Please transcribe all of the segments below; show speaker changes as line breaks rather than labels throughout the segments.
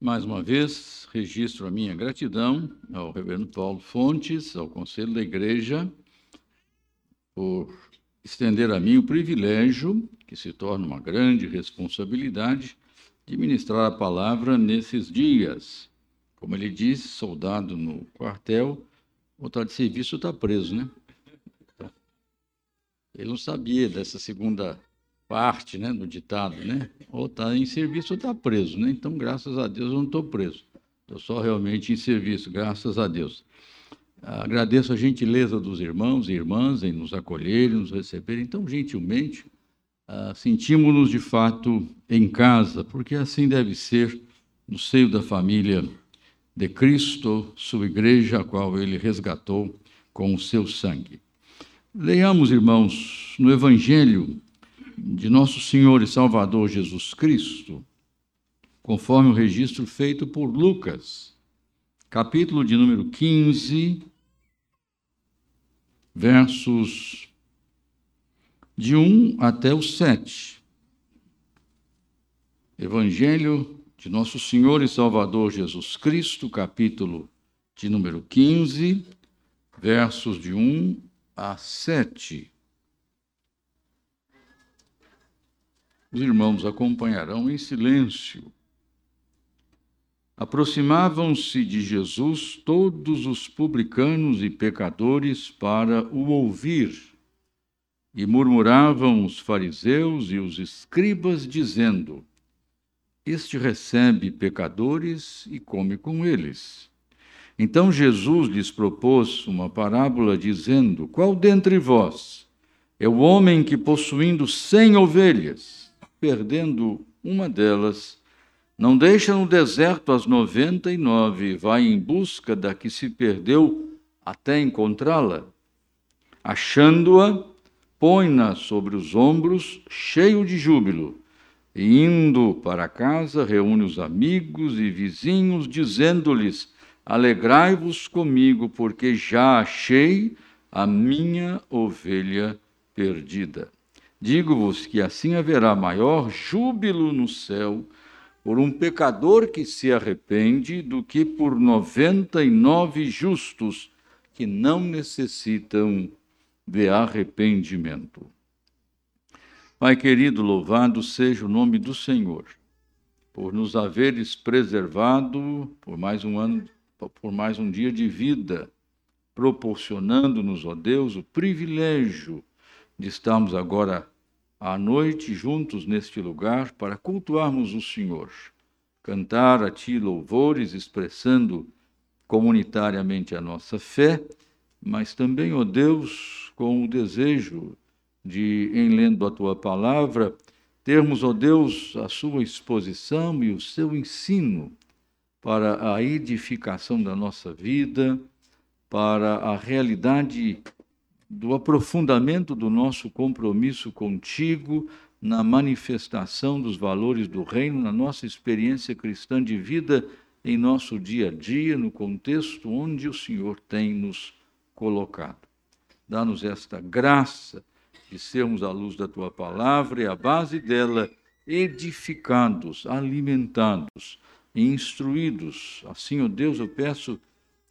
Mais uma vez, registro a minha gratidão ao Reverendo Paulo Fontes, ao Conselho da Igreja, por estender a mim o privilégio, que se torna uma grande responsabilidade, de ministrar a palavra nesses dias. Como ele disse, soldado no quartel, está de serviço está preso, né? Ele não sabia dessa segunda parte né, do ditado, né? Ou está em serviço ou está preso, né? Então, graças a Deus, eu não estou preso. Estou só realmente em serviço, graças a Deus. Agradeço a gentileza dos irmãos e irmãs em nos acolherem, nos receberem tão gentilmente. Uh, Sentimos-nos de fato em casa, porque assim deve ser no seio da família de Cristo, sua igreja, a qual ele resgatou com o seu sangue. Leiamos, irmãos, no Evangelho de nosso Senhor e Salvador Jesus Cristo, conforme o registro feito por Lucas, capítulo de número 15, versos de 1 até o 7. Evangelho de Nosso Senhor e Salvador Jesus Cristo, capítulo de número 15, versos de 1 a 7. Os irmãos acompanharão em silêncio. Aproximavam-se de Jesus todos os publicanos e pecadores para o ouvir, e murmuravam os fariseus e os escribas, dizendo: Este recebe pecadores e come com eles. Então Jesus lhes propôs uma parábola, dizendo: Qual dentre vós é o homem que, possuindo cem ovelhas, perdendo uma delas, não deixa no deserto as noventa e nove vai em busca da que se perdeu até encontrá-la. Achando-a, põe-na sobre os ombros, cheio de júbilo, e indo para casa, reúne os amigos e vizinhos, dizendo-lhes: Alegrai-vos comigo, porque já achei a minha ovelha perdida. Digo-vos que assim haverá maior júbilo no céu por um pecador que se arrepende do que por noventa e nove justos que não necessitam de arrependimento. Pai querido, louvado seja o nome do Senhor, por nos haveres preservado por mais um ano, por mais um dia de vida, proporcionando-nos, ó Deus, o privilégio de estarmos agora à noite juntos neste lugar para cultuarmos o Senhor, cantar a Ti louvores, expressando comunitariamente a nossa fé, mas também, ó Deus, com o desejo de, em lendo a Tua palavra, termos, ó Deus, a Sua exposição e o Seu ensino para a edificação da nossa vida, para a realidade do aprofundamento do nosso compromisso contigo na manifestação dos valores do reino, na nossa experiência cristã de vida, em nosso dia a dia, no contexto onde o Senhor tem nos colocado. Dá-nos esta graça de sermos a luz da tua palavra e a base dela edificados, alimentados e instruídos. Assim, ó Deus, eu peço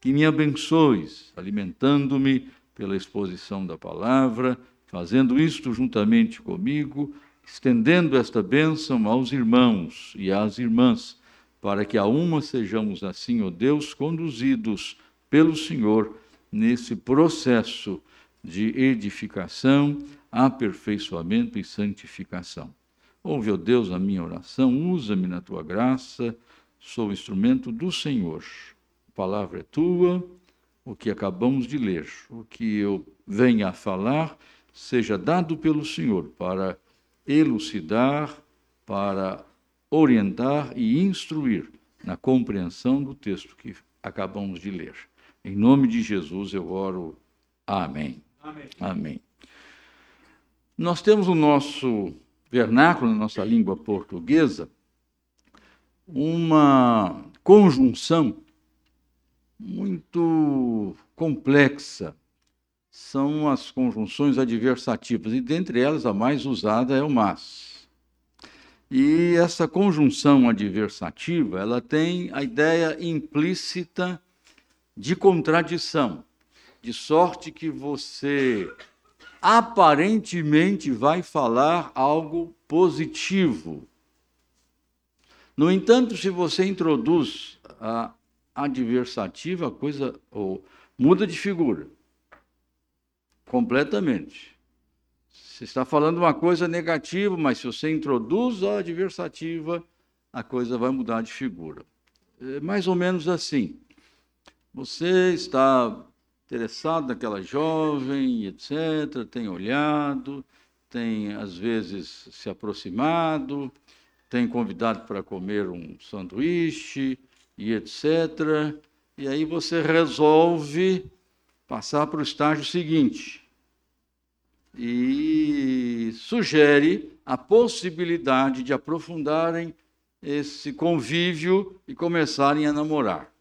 que me abençoes, alimentando-me pela exposição da palavra, fazendo isto juntamente comigo, estendendo esta bênção aos irmãos e às irmãs, para que a uma sejamos assim, ó Deus, conduzidos pelo Senhor nesse processo de edificação, aperfeiçoamento e santificação. Ouve, ó Deus, a minha oração, usa-me na tua graça, sou instrumento do Senhor. A palavra é tua o que acabamos de ler, o que eu venha a falar, seja dado pelo Senhor para elucidar, para orientar e instruir na compreensão do texto que acabamos de ler. Em nome de Jesus eu oro. Amém. Amém. Amém. Nós temos o nosso vernáculo, na nossa língua portuguesa, uma conjunção muito complexa são as conjunções adversativas, e dentre elas a mais usada é o mas. E essa conjunção adversativa, ela tem a ideia implícita de contradição, de sorte que você aparentemente vai falar algo positivo. No entanto, se você introduz a adversativa, a coisa ou, muda de figura completamente. Você está falando uma coisa negativa, mas se você introduz a adversativa, a coisa vai mudar de figura. É mais ou menos assim. Você está interessado naquela jovem, etc., tem olhado, tem às vezes se aproximado, tem convidado para comer um sanduíche e etc. E aí você resolve passar para o estágio seguinte e sugere a possibilidade de aprofundarem esse convívio e começarem a namorar.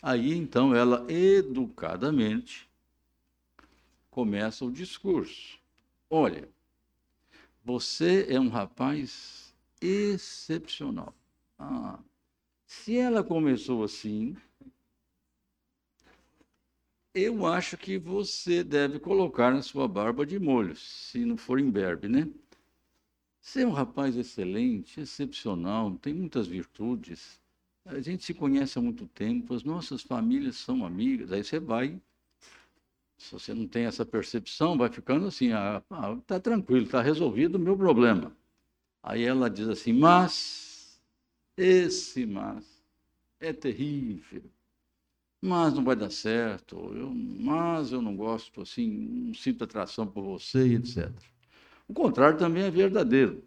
Aí então ela educadamente começa o discurso. Olha, você é um rapaz excepcional. Ah, se ela começou assim, eu acho que você deve colocar na sua barba de molho, se não for imberbe, né? Você é um rapaz excelente, excepcional, tem muitas virtudes. A gente se conhece há muito tempo, as nossas famílias são amigas. Aí você vai, se você não tem essa percepção, vai ficando assim: ah, tá tranquilo, está resolvido o meu problema. Aí ela diz assim: mas, esse mas é terrível mas não vai dar certo, eu, mas eu não gosto, assim, não sinto atração por você, etc. O contrário também é verdadeiro.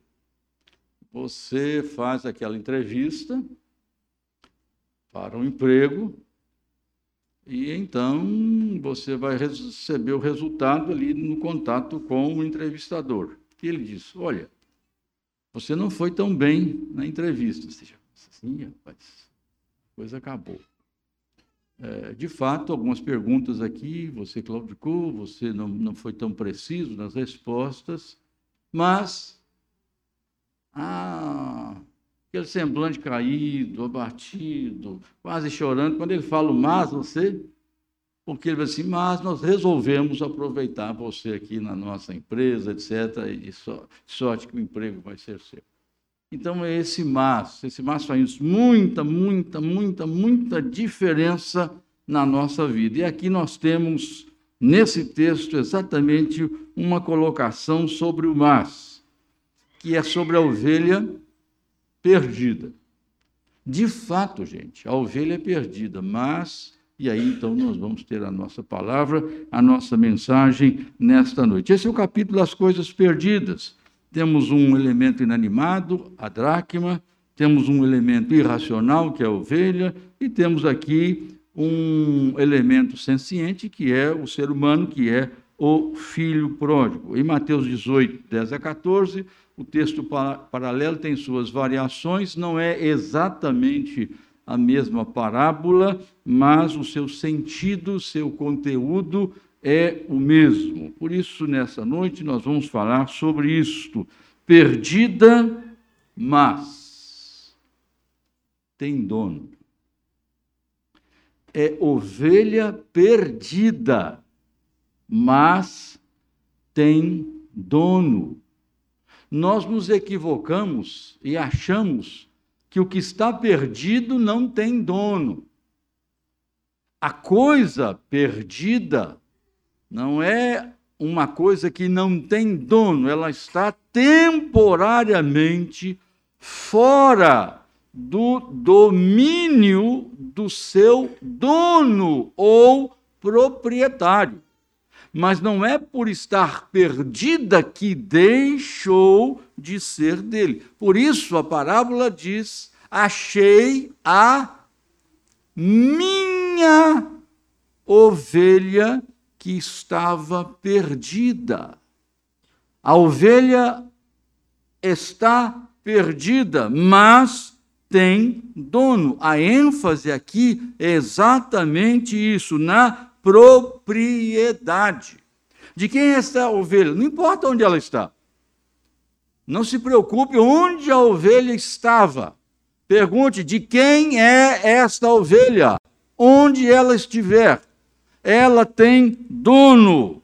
Você faz aquela entrevista para um emprego e então você vai receber o resultado ali no contato com o entrevistador. E ele diz: Olha, você não foi tão bem na entrevista. Ou seja, assim, rapaz, a coisa acabou. É, de fato, algumas perguntas aqui, você claudicou, você não, não foi tão preciso nas respostas, mas ah, aquele semblante caído, abatido, quase chorando, quando ele fala mas, você, porque ele vai assim, mas nós resolvemos aproveitar você aqui na nossa empresa, etc., e só, sorte que o emprego vai ser seu. Então é esse mas, esse mas faz muita, muita, muita, muita diferença na nossa vida. E aqui nós temos nesse texto exatamente uma colocação sobre o mas, que é sobre a ovelha perdida. De fato, gente, a ovelha é perdida, mas e aí então nós vamos ter a nossa palavra, a nossa mensagem nesta noite. Esse é o capítulo das coisas perdidas temos um elemento inanimado, a dracma, temos um elemento irracional, que é a ovelha, e temos aqui um elemento senciente, que é o ser humano, que é o filho pródigo. Em Mateus 18, 10 a 14, o texto paralelo tem suas variações, não é exatamente a mesma parábola, mas o seu sentido, seu conteúdo é o mesmo. Por isso, nessa noite, nós vamos falar sobre isto. Perdida, mas tem dono. É ovelha perdida, mas tem dono. Nós nos equivocamos e achamos que o que está perdido não tem dono. A coisa perdida não é uma coisa que não tem dono, ela está temporariamente fora do domínio do seu dono ou proprietário. Mas não é por estar perdida que deixou de ser dele. Por isso a parábola diz: achei a minha ovelha que estava perdida. A ovelha está perdida, mas tem dono. A ênfase aqui é exatamente isso, na propriedade. De quem é essa ovelha? Não importa onde ela está. Não se preocupe onde a ovelha estava. Pergunte de quem é esta ovelha. Onde ela estiver, ela tem dono.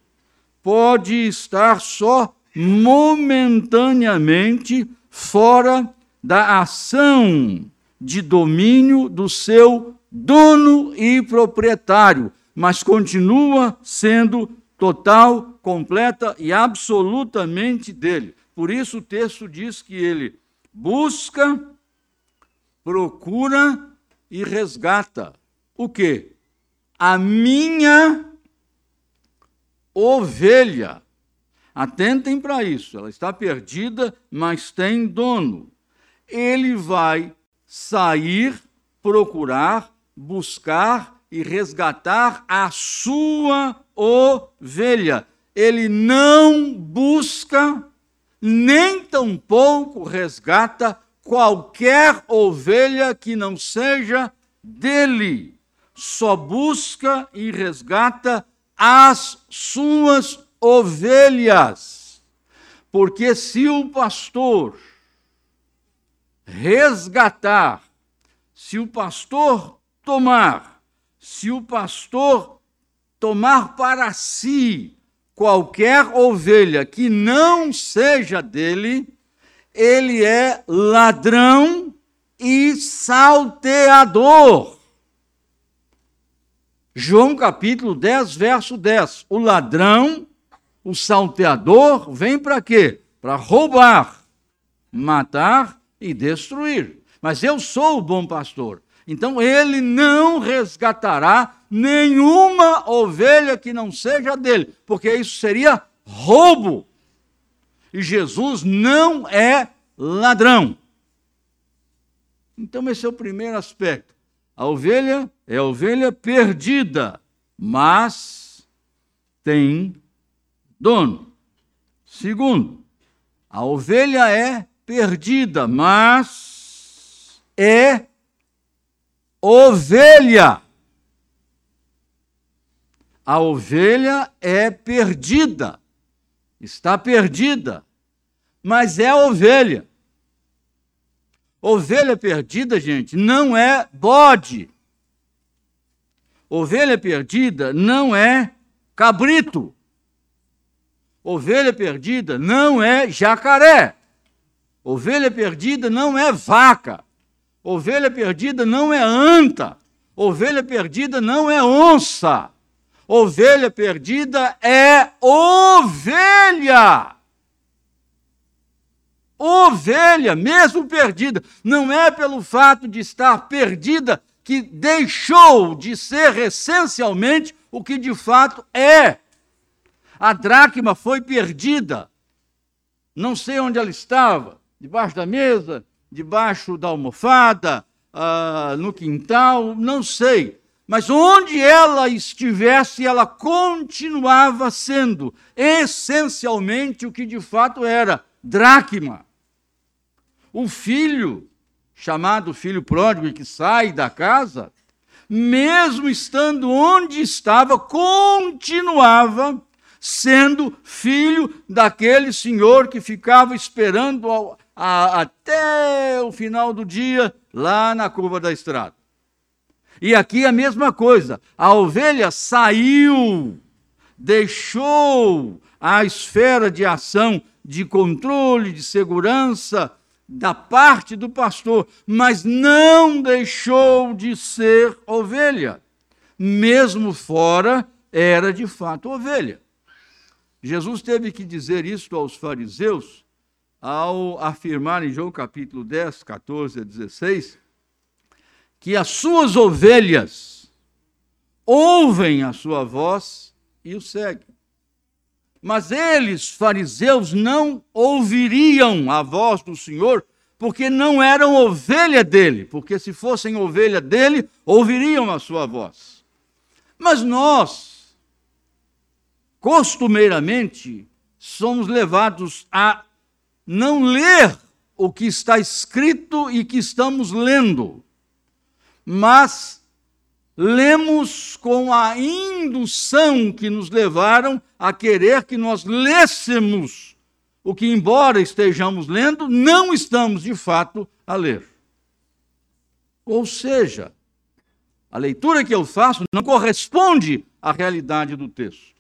Pode estar só momentaneamente fora da ação de domínio do seu dono e proprietário, mas continua sendo total, completa e absolutamente dele. Por isso o texto diz que ele busca, procura e resgata. O que? A minha ovelha. Atentem para isso, ela está perdida, mas tem dono. Ele vai sair, procurar, buscar e resgatar a sua ovelha. Ele não busca, nem tampouco resgata qualquer ovelha que não seja dele. Só busca e resgata as suas ovelhas. Porque se o pastor resgatar, se o pastor tomar, se o pastor tomar para si qualquer ovelha que não seja dele, ele é ladrão e salteador. João capítulo 10, verso 10. O ladrão, o salteador, vem para quê? Para roubar, matar e destruir. Mas eu sou o bom pastor. Então ele não resgatará nenhuma ovelha que não seja dele, porque isso seria roubo. E Jesus não é ladrão. Então, esse é o primeiro aspecto. A ovelha é ovelha perdida, mas tem dono. Segundo, a ovelha é perdida, mas é ovelha. A ovelha é perdida, está perdida, mas é ovelha. Ovelha perdida, gente, não é bode. Ovelha perdida não é cabrito. Ovelha perdida não é jacaré. Ovelha perdida não é vaca. Ovelha perdida não é anta. Ovelha perdida não é onça. Ovelha perdida é ovelha ovelha, mesmo perdida. Não é pelo fato de estar perdida que deixou de ser essencialmente o que de fato é. A dracma foi perdida. Não sei onde ela estava, debaixo da mesa, debaixo da almofada, uh, no quintal, não sei. Mas onde ela estivesse, ela continuava sendo essencialmente o que de fato era dracma o filho, chamado filho pródigo, que sai da casa, mesmo estando onde estava, continuava sendo filho daquele senhor que ficava esperando ao, a, até o final do dia lá na curva da estrada. E aqui a mesma coisa, a ovelha saiu, deixou a esfera de ação, de controle, de segurança da parte do pastor, mas não deixou de ser ovelha. Mesmo fora, era de fato ovelha. Jesus teve que dizer isto aos fariseus ao afirmar em João capítulo 10, 14 a 16, que as suas ovelhas ouvem a sua voz e o seguem. Mas eles, fariseus, não ouviriam a voz do Senhor, porque não eram ovelha dele, porque se fossem ovelha dele, ouviriam a sua voz. Mas nós, costumeiramente, somos levados a não ler o que está escrito e que estamos lendo, mas lemos com a indução que nos levaram a querer que nós lêssemos o que, embora estejamos lendo, não estamos de fato a ler. Ou seja, a leitura que eu faço não corresponde à realidade do texto.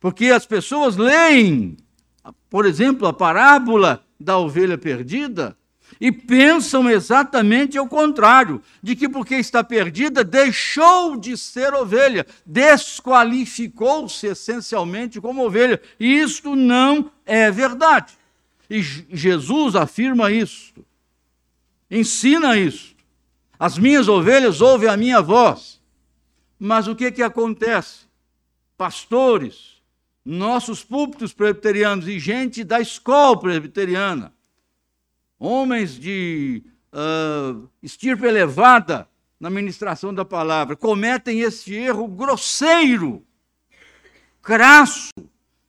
Porque as pessoas leem, por exemplo, a parábola da ovelha perdida e pensam exatamente ao contrário, de que porque está perdida, deixou de ser ovelha, desqualificou-se essencialmente como ovelha. E isto não é verdade. E Jesus afirma isso, ensina isso. As minhas ovelhas ouvem a minha voz. Mas o que, que acontece? Pastores, nossos púlpitos presbiterianos e gente da escola presbiteriana, homens de uh, estirpe elevada na ministração da palavra, cometem esse erro grosseiro, crasso,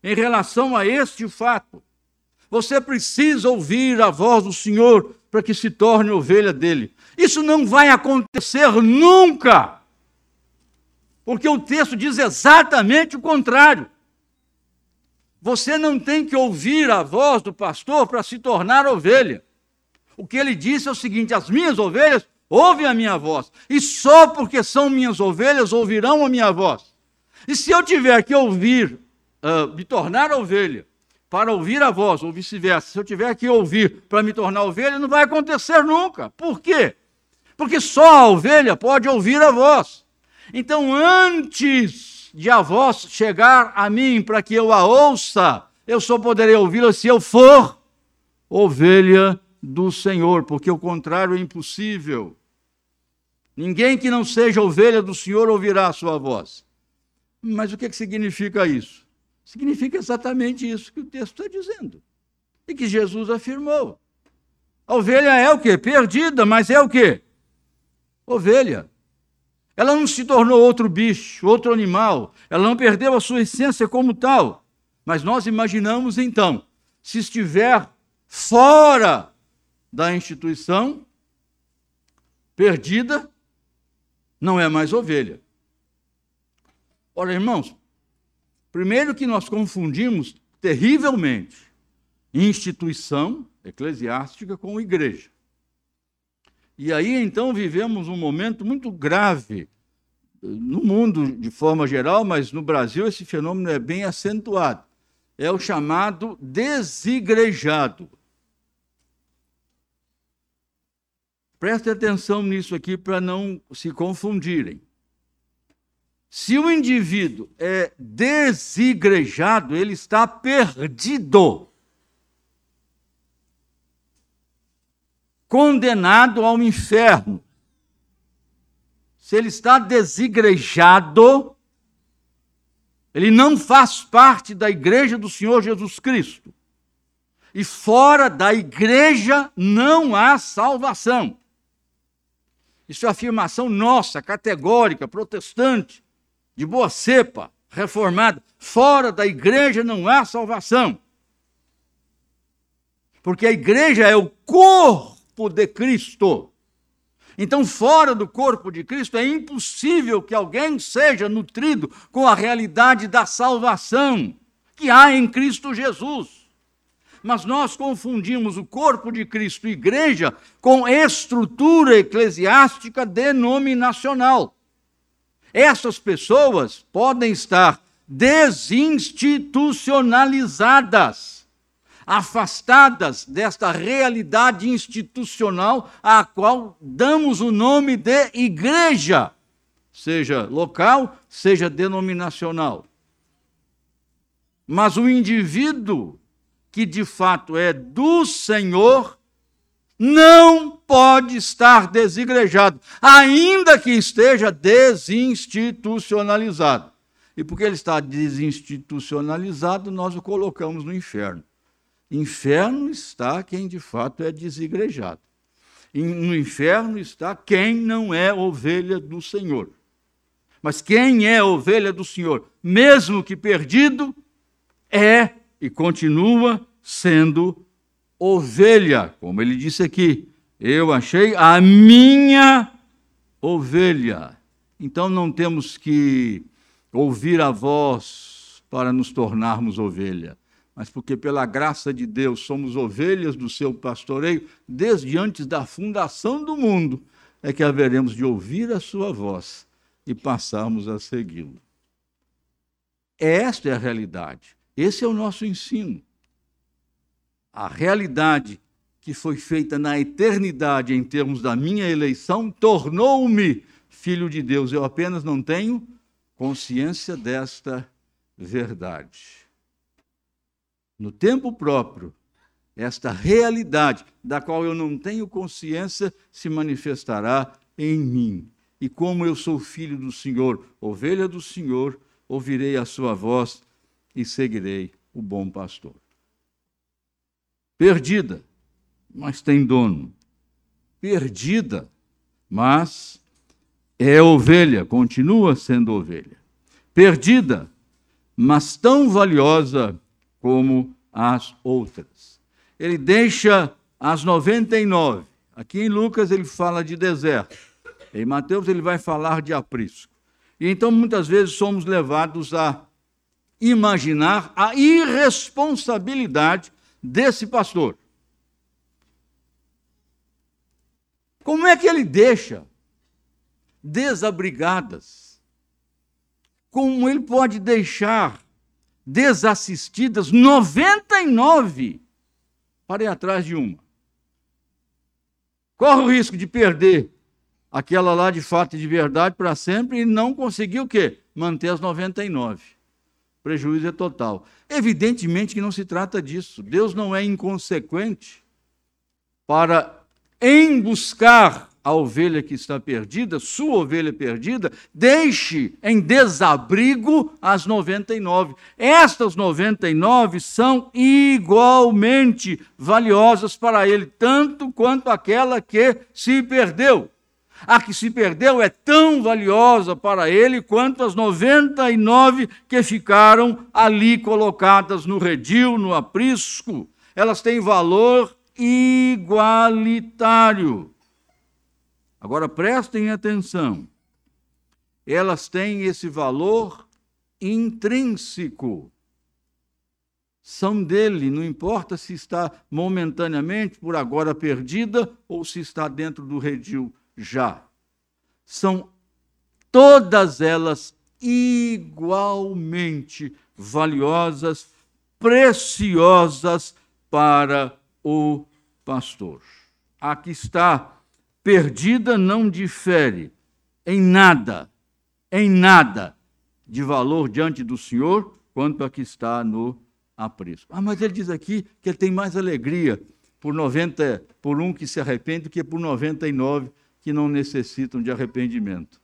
em relação a este fato. Você precisa ouvir a voz do Senhor para que se torne ovelha dele. Isso não vai acontecer nunca, porque o texto diz exatamente o contrário. Você não tem que ouvir a voz do pastor para se tornar ovelha. O que ele disse é o seguinte: as minhas ovelhas ouvem a minha voz, e só porque são minhas ovelhas ouvirão a minha voz. E se eu tiver que ouvir, uh, me tornar ovelha, para ouvir a voz, ou vice-versa, se eu tiver que ouvir para me tornar ovelha, não vai acontecer nunca. Por quê? Porque só a ovelha pode ouvir a voz. Então, antes de a voz chegar a mim para que eu a ouça, eu só poderei ouvi-la se eu for ovelha do Senhor, porque o contrário é impossível. Ninguém que não seja ovelha do Senhor ouvirá a sua voz. Mas o que, que significa isso? Significa exatamente isso que o texto está dizendo. E que Jesus afirmou. A ovelha é o quê? Perdida, mas é o quê? ovelha. Ela não se tornou outro bicho, outro animal. Ela não perdeu a sua essência como tal. Mas nós imaginamos então, se estiver fora da instituição, perdida, não é mais ovelha. Ora, irmãos, primeiro que nós confundimos terrivelmente instituição eclesiástica com igreja. E aí então vivemos um momento muito grave no mundo de forma geral, mas no Brasil esse fenômeno é bem acentuado. É o chamado desigrejado. Preste atenção nisso aqui para não se confundirem. Se o indivíduo é desigrejado, ele está perdido. condenado ao inferno. Se ele está desigrejado, ele não faz parte da igreja do Senhor Jesus Cristo. E fora da igreja não há salvação. Isso é afirmação nossa, categórica, protestante, de boa cepa, reformada. Fora da igreja não há salvação. Porque a igreja é o corpo corpo de Cristo. Então, fora do corpo de Cristo, é impossível que alguém seja nutrido com a realidade da salvação que há em Cristo Jesus. Mas nós confundimos o corpo de Cristo, igreja, com estrutura eclesiástica denominacional. Essas pessoas podem estar desinstitucionalizadas afastadas desta realidade institucional à qual damos o nome de igreja, seja local, seja denominacional. Mas o indivíduo que de fato é do Senhor não pode estar desigrejado, ainda que esteja desinstitucionalizado. E porque ele está desinstitucionalizado, nós o colocamos no inferno. Inferno está quem de fato é desigrejado. No inferno está quem não é ovelha do Senhor. Mas quem é ovelha do Senhor, mesmo que perdido, é e continua sendo ovelha, como ele disse aqui. Eu achei a minha ovelha. Então não temos que ouvir a voz para nos tornarmos ovelha mas porque pela graça de Deus somos ovelhas do seu pastoreio desde antes da fundação do mundo, é que haveremos de ouvir a sua voz e passarmos a segui-lo. Esta é a realidade. Esse é o nosso ensino. A realidade que foi feita na eternidade em termos da minha eleição tornou-me filho de Deus. Eu apenas não tenho consciência desta verdade. No tempo próprio, esta realidade da qual eu não tenho consciência se manifestará em mim. E como eu sou filho do Senhor, ovelha do Senhor, ouvirei a sua voz e seguirei o bom pastor. Perdida, mas tem dono. Perdida, mas é ovelha, continua sendo ovelha. Perdida, mas tão valiosa como as outras. Ele deixa as 99. Aqui em Lucas ele fala de deserto. Em Mateus ele vai falar de aprisco. E então muitas vezes somos levados a imaginar a irresponsabilidade desse pastor. Como é que ele deixa desabrigadas? Como ele pode deixar desassistidas 99 para ir atrás de uma? Corre o risco de perder aquela lá de fato e de verdade para sempre e não conseguir o quê? Manter as 99. Prejuízo é total. Evidentemente que não se trata disso. Deus não é inconsequente para em buscar a ovelha que está perdida, sua ovelha perdida, deixe em desabrigo as 99. Estas 99 são igualmente valiosas para ele, tanto quanto aquela que se perdeu. A que se perdeu é tão valiosa para ele quanto as 99 que ficaram ali colocadas no redil, no aprisco. Elas têm valor igualitário. Agora prestem atenção. Elas têm esse valor intrínseco. São dele, não importa se está momentaneamente, por agora perdida, ou se está dentro do redil já. São todas elas igualmente valiosas, preciosas para o pastor. A que está perdida não difere em nada, em nada de valor diante do Senhor quanto a que está no aprisco. Ah, mas ele diz aqui que ele tem mais alegria por 90, por um que se arrepende do que por 99 que não necessitam de arrependimento.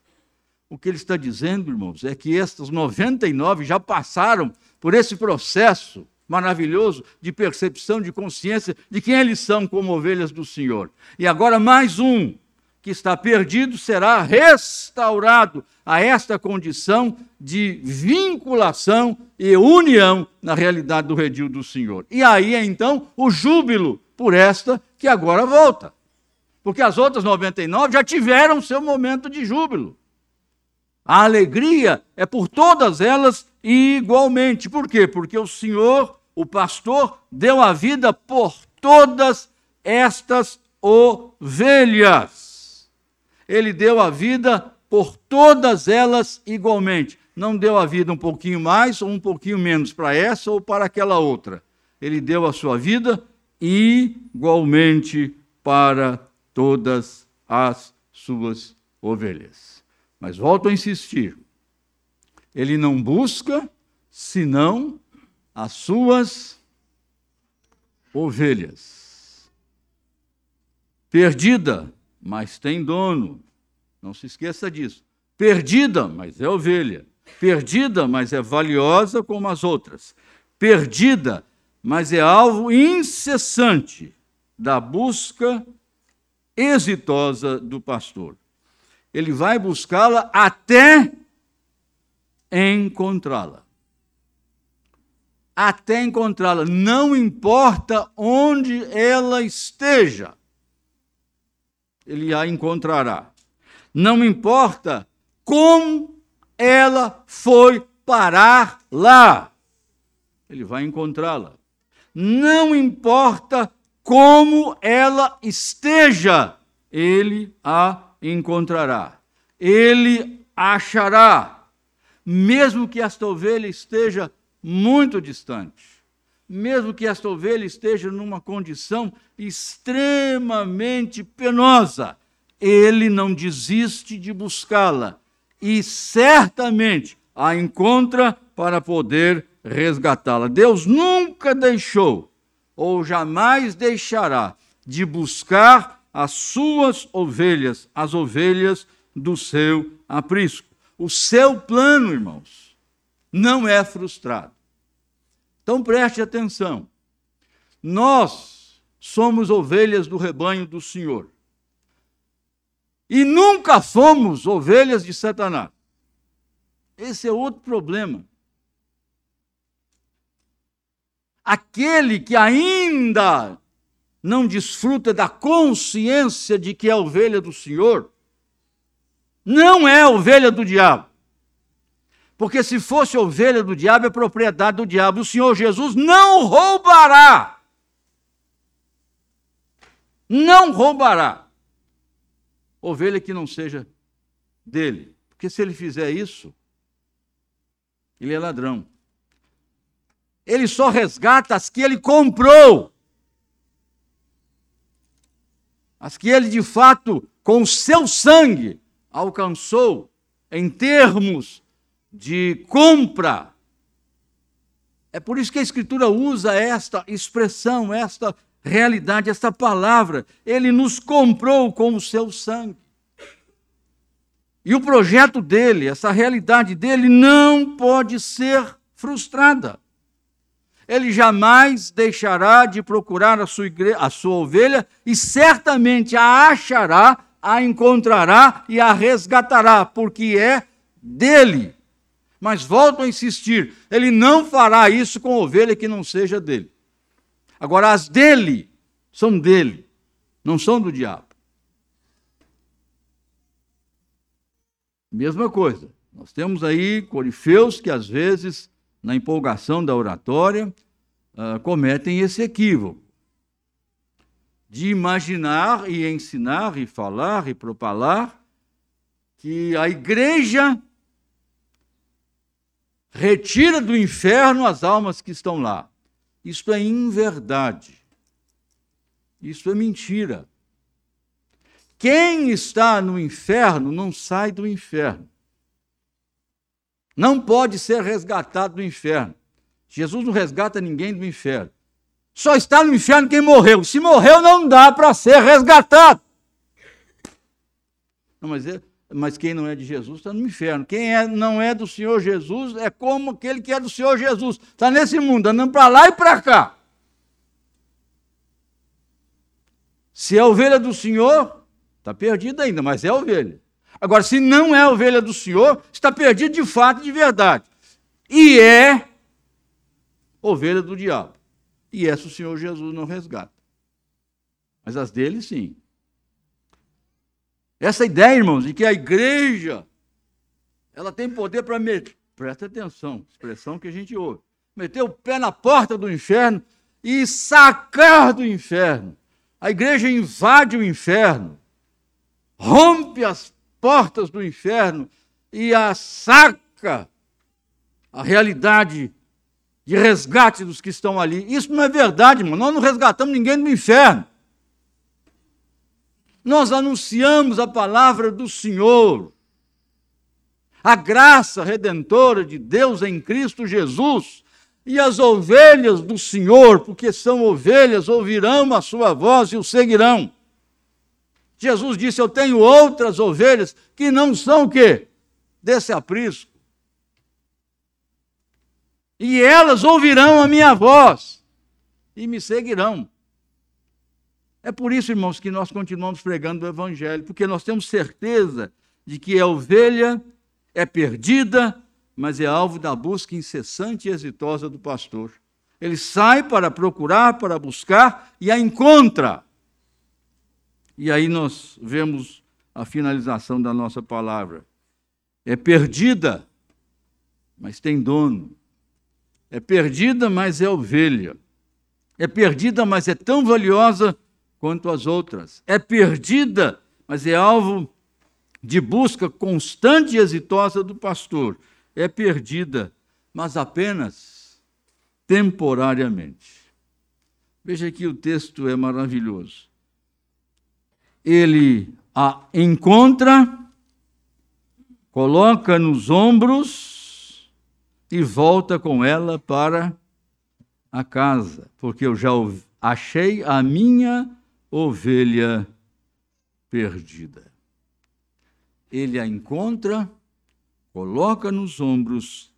O que ele está dizendo, irmãos, é que estas 99 já passaram por esse processo maravilhoso de percepção, de consciência de quem eles são como ovelhas do Senhor. E agora mais um que está perdido será restaurado a esta condição de vinculação e união na realidade do redil do Senhor. E aí é então o júbilo por esta que agora volta. Porque as outras 99 já tiveram seu momento de júbilo. A alegria é por todas elas igualmente. Por quê? Porque o Senhor, o pastor, deu a vida por todas estas ovelhas. Ele deu a vida por todas elas igualmente. Não deu a vida um pouquinho mais ou um pouquinho menos para essa ou para aquela outra. Ele deu a sua vida igualmente para todas as suas ovelhas. Mas volto a insistir: ele não busca senão as suas ovelhas. Perdida, mas tem dono. Não se esqueça disso. Perdida, mas é ovelha. Perdida, mas é valiosa como as outras. Perdida, mas é alvo incessante da busca exitosa do pastor. Ele vai buscá-la até encontrá-la. Até encontrá-la, não importa onde ela esteja, ele a encontrará. Não importa como ela foi parar lá, ele vai encontrá-la. não importa como ela esteja, ele a encontrará. Ele achará, mesmo que esta ovelha esteja muito distante, mesmo que esta ovelha esteja numa condição extremamente penosa, ele não desiste de buscá-la e certamente a encontra para poder resgatá-la. Deus nunca deixou ou jamais deixará de buscar as suas ovelhas, as ovelhas do seu aprisco. O seu plano, irmãos, não é frustrado. Então preste atenção. Nós somos ovelhas do rebanho do Senhor. E nunca fomos ovelhas de Satanás. Esse é outro problema. Aquele que ainda não desfruta da consciência de que é ovelha do Senhor, não é ovelha do diabo. Porque se fosse ovelha do diabo, é propriedade do diabo. O Senhor Jesus não roubará. Não roubará ovelha que não seja dele. Porque se ele fizer isso, ele é ladrão. Ele só resgata as que ele comprou. As que ele de fato, com o seu sangue, alcançou em termos de compra. É por isso que a Escritura usa esta expressão, esta realidade, esta palavra. Ele nos comprou com o seu sangue. E o projeto dele, essa realidade dele, não pode ser frustrada. Ele jamais deixará de procurar a sua, a sua ovelha e certamente a achará, a encontrará e a resgatará, porque é dele. Mas volto a insistir, ele não fará isso com ovelha que não seja dele. Agora, as dele são dele, não são do diabo. Mesma coisa. Nós temos aí corifeus que às vezes, na empolgação da oratória, uh, cometem esse equívoco de imaginar e ensinar e falar e propalar que a igreja retira do inferno as almas que estão lá. Isto é inverdade. Isso é mentira. Quem está no inferno não sai do inferno. Não pode ser resgatado do inferno. Jesus não resgata ninguém do inferno. Só está no inferno quem morreu. Se morreu, não dá para ser resgatado. Não, mas, é, mas quem não é de Jesus está no inferno. Quem é, não é do Senhor Jesus é como aquele que é do Senhor Jesus. Está nesse mundo, andando para lá e para cá. Se é ovelha do Senhor, Está perdido ainda, mas é ovelha. Agora, se não é ovelha do Senhor, está perdido de fato e de verdade. E é ovelha do diabo. E essa o Senhor Jesus não resgata. Mas as dele, sim. Essa ideia, irmãos, de que a igreja ela tem poder para meter, presta atenção, expressão que a gente ouve, meter o pé na porta do inferno e sacar do inferno. A igreja invade o inferno rompe as portas do inferno e a saca a realidade de resgate dos que estão ali. Isso não é verdade, irmão. Nós não resgatamos ninguém do inferno. Nós anunciamos a palavra do Senhor, a graça redentora de Deus em Cristo Jesus. E as ovelhas do Senhor, porque são ovelhas, ouvirão a sua voz e o seguirão. Jesus disse: Eu tenho outras ovelhas que não são o quê? Desse aprisco. E elas ouvirão a minha voz e me seguirão. É por isso, irmãos, que nós continuamos pregando o Evangelho, porque nós temos certeza de que a ovelha é perdida, mas é alvo da busca incessante e exitosa do pastor. Ele sai para procurar, para buscar e a encontra. E aí nós vemos a finalização da nossa palavra. É perdida, mas tem dono. É perdida, mas é ovelha. É perdida, mas é tão valiosa quanto as outras. É perdida, mas é alvo de busca constante e exitosa do pastor. É perdida, mas apenas temporariamente. Veja que o texto é maravilhoso. Ele a encontra, coloca nos ombros e volta com ela para a casa, porque eu já achei a minha ovelha perdida. Ele a encontra, coloca nos ombros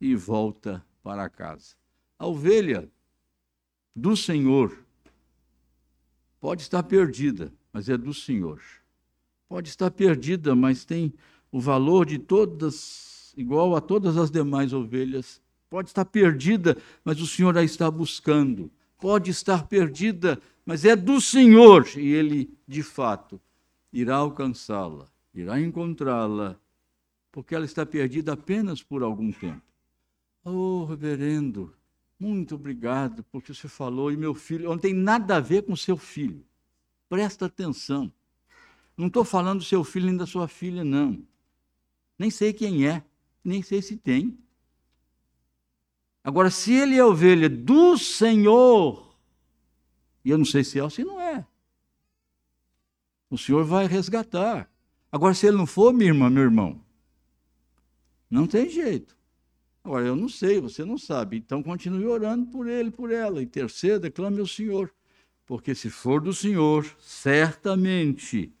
e volta para casa. A ovelha do Senhor pode estar perdida, mas é do Senhor. Pode estar perdida, mas tem o valor de todas, igual a todas as demais ovelhas Pode estar perdida, mas o Senhor a está buscando. Pode estar perdida, mas é do Senhor e Ele, de fato, irá alcançá-la, irá encontrá-la, porque ela está perdida apenas por algum tempo. Oh, reverendo, muito obrigado porque você falou, e meu filho, não tem nada a ver com seu filho. Presta atenção. Não estou falando do seu filho nem da sua filha, não. Nem sei quem é, nem sei se tem. Agora, se ele é ovelha do Senhor, e eu não sei se é ou se não é, o Senhor vai resgatar. Agora, se ele não for, minha irmã, meu irmão, não tem jeito. Agora, eu não sei, você não sabe. Então, continue orando por ele, por ela. Interceda, clame ao Senhor. Porque se for do Senhor, certamente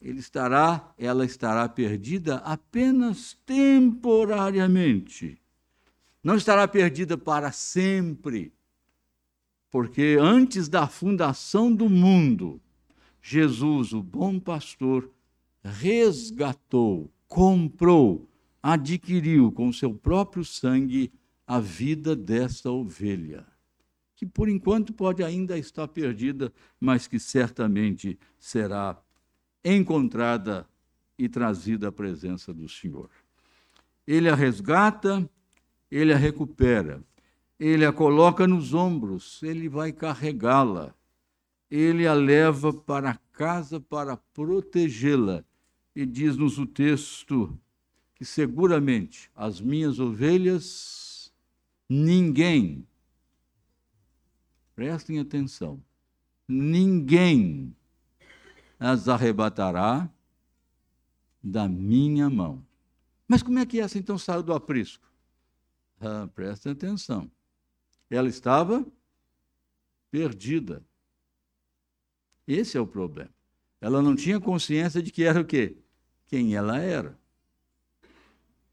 ele estará, ela estará perdida apenas temporariamente. Não estará perdida para sempre, porque antes da fundação do mundo, Jesus, o bom pastor, resgatou, comprou, adquiriu com seu próprio sangue a vida desta ovelha, que por enquanto pode ainda estar perdida, mas que certamente será encontrada e trazida à presença do Senhor. Ele a resgata, ele a recupera, ele a coloca nos ombros, ele vai carregá-la, ele a leva para casa para protegê-la. E diz-nos o texto que seguramente as minhas ovelhas, ninguém, prestem atenção, ninguém as arrebatará da minha mão. Mas como é que essa então saiu do aprisco? Ah, prestem atenção. Ela estava perdida. Esse é o problema. Ela não tinha consciência de que era o quê? Quem ela era.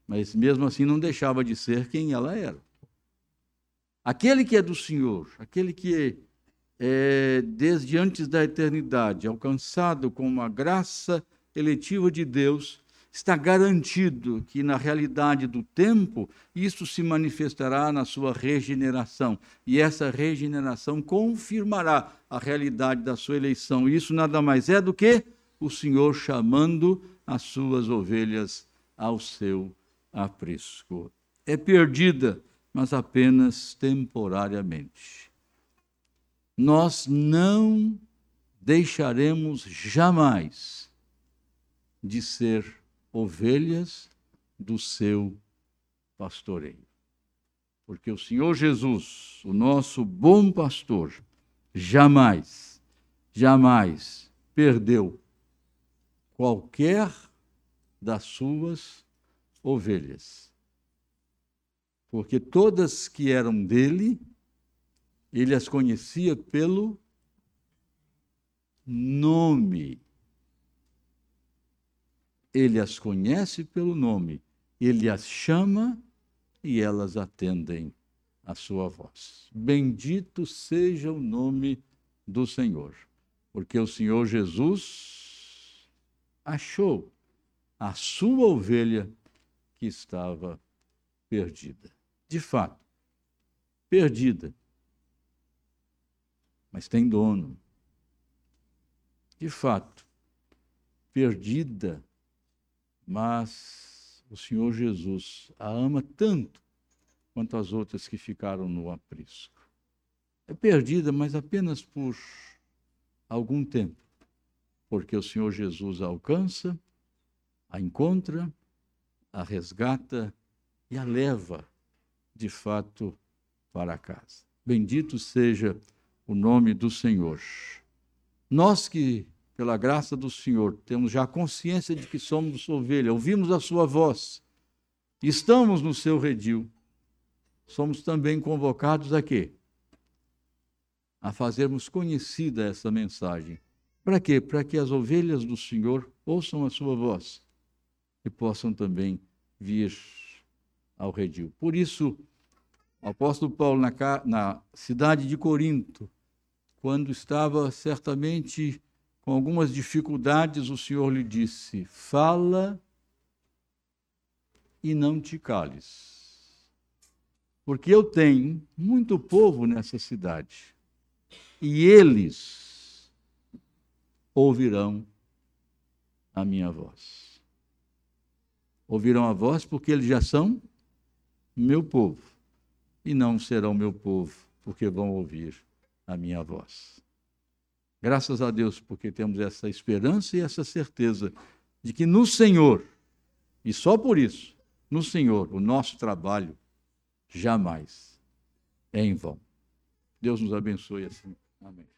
Mas mesmo assim não deixava de ser quem ela era. Aquele que é do Senhor, aquele que é, desde antes da eternidade, alcançado com uma graça eletiva de Deus, está garantido que, na realidade do tempo, isso se manifestará na sua regeneração. E essa regeneração confirmará a realidade da sua eleição. Isso nada mais é do que o Senhor chamando as suas ovelhas ao seu aprisco. É perdida, mas apenas temporariamente. Nós não deixaremos jamais de ser ovelhas do seu pastoreio. Porque o Senhor Jesus, o nosso bom pastor, jamais, jamais perdeu qualquer das suas ovelhas. Porque todas que eram dele, ele as conhecia pelo nome ele as conhece pelo nome, ele as chama e elas atendem a sua voz. Bendito seja o nome do Senhor, porque o Senhor Jesus achou a sua ovelha que estava perdida. De fato, perdida, mas tem dono. De fato, perdida, mas o Senhor Jesus a ama tanto quanto as outras que ficaram no aprisco. é perdida, mas apenas por algum tempo, porque o Senhor Jesus a alcança, a encontra, a resgata e a leva, de fato, para casa. Bendito seja o nome do Senhor. Nós que, pela graça do Senhor, temos já consciência de que somos ovelha, ouvimos a sua voz, estamos no seu redil, somos também convocados a quê? A fazermos conhecida essa mensagem. Para quê? Para que as ovelhas do Senhor ouçam a sua voz e possam também vir ao redil. Por isso, o apóstolo Paulo, na, na cidade de Corinto, quando estava certamente com algumas dificuldades, o Senhor lhe disse: Fala e não te cales. Porque eu tenho muito povo nessa cidade, e eles ouvirão a minha voz. Ouvirão a voz porque eles já são meu povo, e não serão meu povo porque vão ouvir a minha voz. Graças a Deus, porque temos essa esperança e essa certeza de que no Senhor, e só por isso, no Senhor, o nosso trabalho jamais é em vão. Deus nos abençoe assim. Amém.